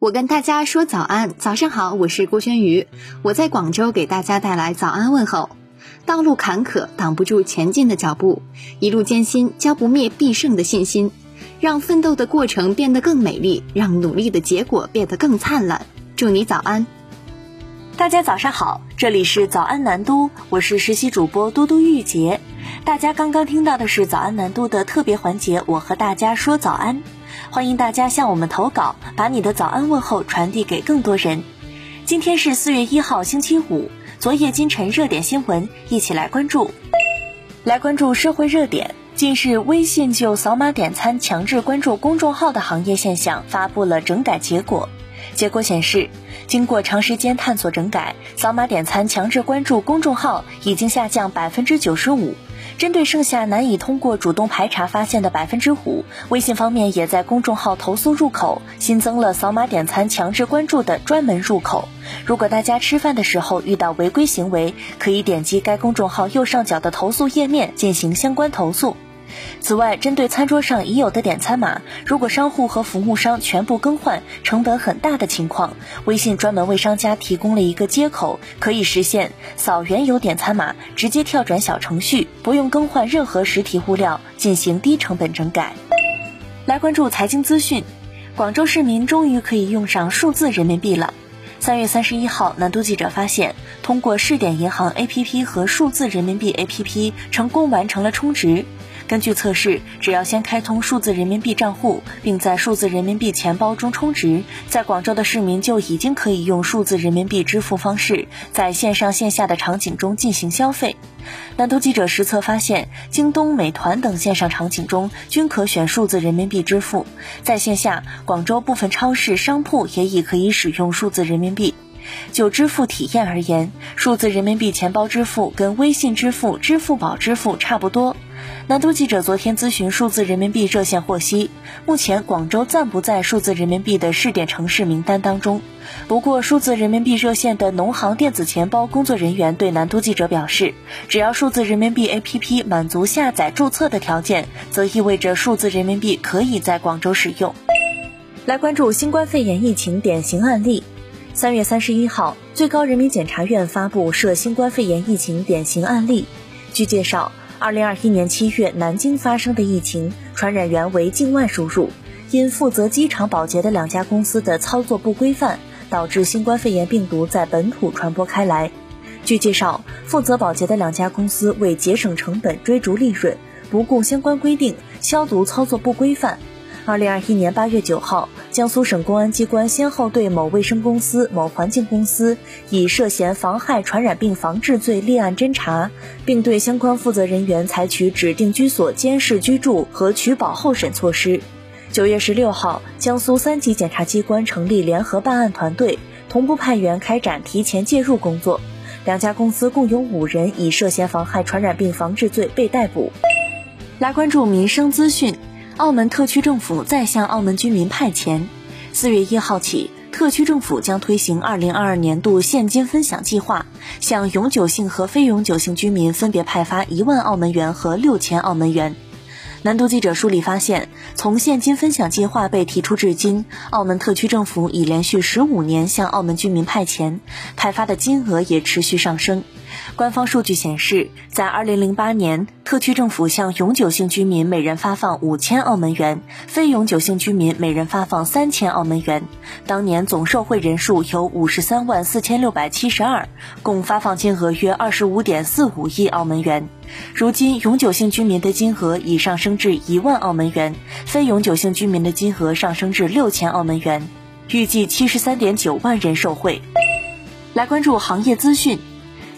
我跟大家说早安，早上好，我是郭轩宇，我在广州给大家带来早安问候。道路坎坷挡不住前进的脚步，一路艰辛浇不灭必胜的信心，让奋斗的过程变得更美丽，让努力的结果变得更灿烂。祝你早安！大家早上好，这里是早安南都，我是实习主播嘟嘟玉洁。大家刚刚听到的是早安南都的特别环节，我和大家说早安。欢迎大家向我们投稿，把你的早安问候传递给更多人。今天是四月一号，星期五。昨夜今晨热点新闻，一起来关注。来关注社会热点。近日，微信就扫码点餐强制关注公众号的行业现象发布了整改结果。结果显示，经过长时间探索整改，扫码点餐强制关注公众号已经下降百分之九十五。针对剩下难以通过主动排查发现的百分之五，微信方面也在公众号投诉入口新增了扫码点餐强制关注的专门入口。如果大家吃饭的时候遇到违规行为，可以点击该公众号右上角的投诉页面进行相关投诉。此外，针对餐桌上已有的点餐码，如果商户和服务商全部更换，成本很大的情况，微信专门为商家提供了一个接口，可以实现扫原有点餐码，直接跳转小程序，不用更换任何实体物料，进行低成本整改。来关注财经资讯，广州市民终于可以用上数字人民币了。三月三十一号，南都记者发现，通过试点银行 APP 和数字人民币 APP，成功完成了充值。根据测试，只要先开通数字人民币账户，并在数字人民币钱包中充值，在广州的市民就已经可以用数字人民币支付方式，在线上线下的场景中进行消费。南都记者实测发现，京东、美团等线上场景中均可选数字人民币支付，在线下，广州部分超市、商铺也已可以使用数字人民币。就支付体验而言，数字人民币钱包支付跟微信支付、支付宝支付差不多。南都记者昨天咨询数字人民币热线获悉，目前广州暂不在数字人民币的试点城市名单当中。不过，数字人民币热线的农行电子钱包工作人员对南都记者表示，只要数字人民币 APP 满足下载注册的条件，则意味着数字人民币可以在广州使用。来关注新冠肺炎疫情典型案例。三月三十一号，最高人民检察院发布涉新冠肺炎疫情典型案例。据介绍。二零二一年七月，南京发生的疫情，传染源为境外输入，因负责机场保洁的两家公司的操作不规范，导致新冠肺炎病毒在本土传播开来。据介绍，负责保洁的两家公司为节省成本、追逐利润，不顾相关规定，消毒操作不规范。二零二一年八月九号，江苏省公安机关先后对某卫生公司、某环境公司以涉嫌妨害传染病防治罪立案侦查，并对相关负责人员采取指定居所监视居住和取保候审措施。九月十六号，江苏三级检察机关成立联合办案团队，同步派员开展提前介入工作。两家公司共有五人以涉嫌妨害传染病防治罪被逮捕。来关注民生资讯。澳门特区政府再向澳门居民派钱。四月一号起，特区政府将推行二零二二年度现金分享计划，向永久性和非永久性居民分别派发一万澳门元和六千澳门元。南都记者梳理发现，从现金分享计划被提出至今，澳门特区政府已连续十五年向澳门居民派钱，派发的金额也持续上升。官方数据显示，在2008年，特区政府向永久性居民每人发放五千澳门元，非永久性居民每人发放三千澳门元。当年总受惠人数有五十三万四千六百七十二，共发放金额约二十五点四五亿澳门元。如今，永久性居民的金额已上升至一万澳门元，非永久性居民的金额上升至六千澳门元，预计七十三点九万人受惠。来关注行业资讯。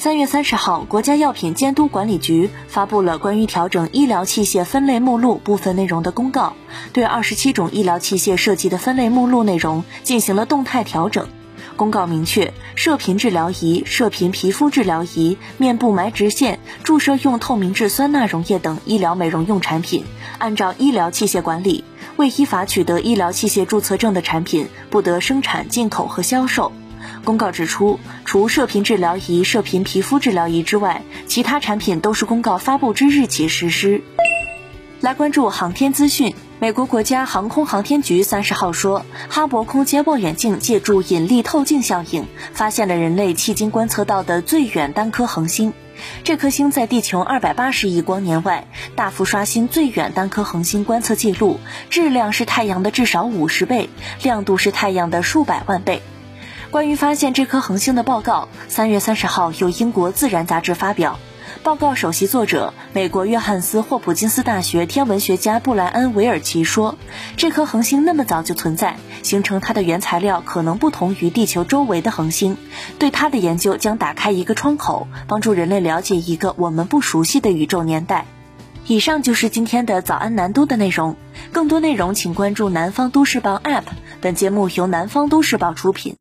三月三十号，国家药品监督管理局发布了关于调整医疗器械分类目录部分内容的公告，对二十七种医疗器械涉及的分类目录内容进行了动态调整。公告明确，射频治疗仪、射频皮肤治疗仪、面部埋植线、注射用透明质酸钠溶液等医疗美容用产品，按照医疗器械管理，未依法取得医疗器械注册证的产品不得生产、进口和销售。公告指出，除射频治疗仪、射频皮肤治疗仪之外，其他产品都是公告发布之日起实施。来关注航天资讯，美国国家航空航天局三十号说，哈勃空间望远镜借助引力透镜效应，发现了人类迄今观测到的最远单颗恒星。这颗星在地球二百八十亿光年外，大幅刷新最远单颗恒星观测记录，质量是太阳的至少五十倍，亮度是太阳的数百万倍。关于发现这颗恒星的报告，三月三十号由英国《自然》杂志发表。报告首席作者、美国约翰斯霍普金斯大学天文学家布莱恩·韦尔奇说：“这颗恒星那么早就存在，形成它的原材料可能不同于地球周围的恒星。对它的研究将打开一个窗口，帮助人类了解一个我们不熟悉的宇宙年代。”以上就是今天的早安南都的内容。更多内容请关注南方都市报 App。本节目由南方都市报出品。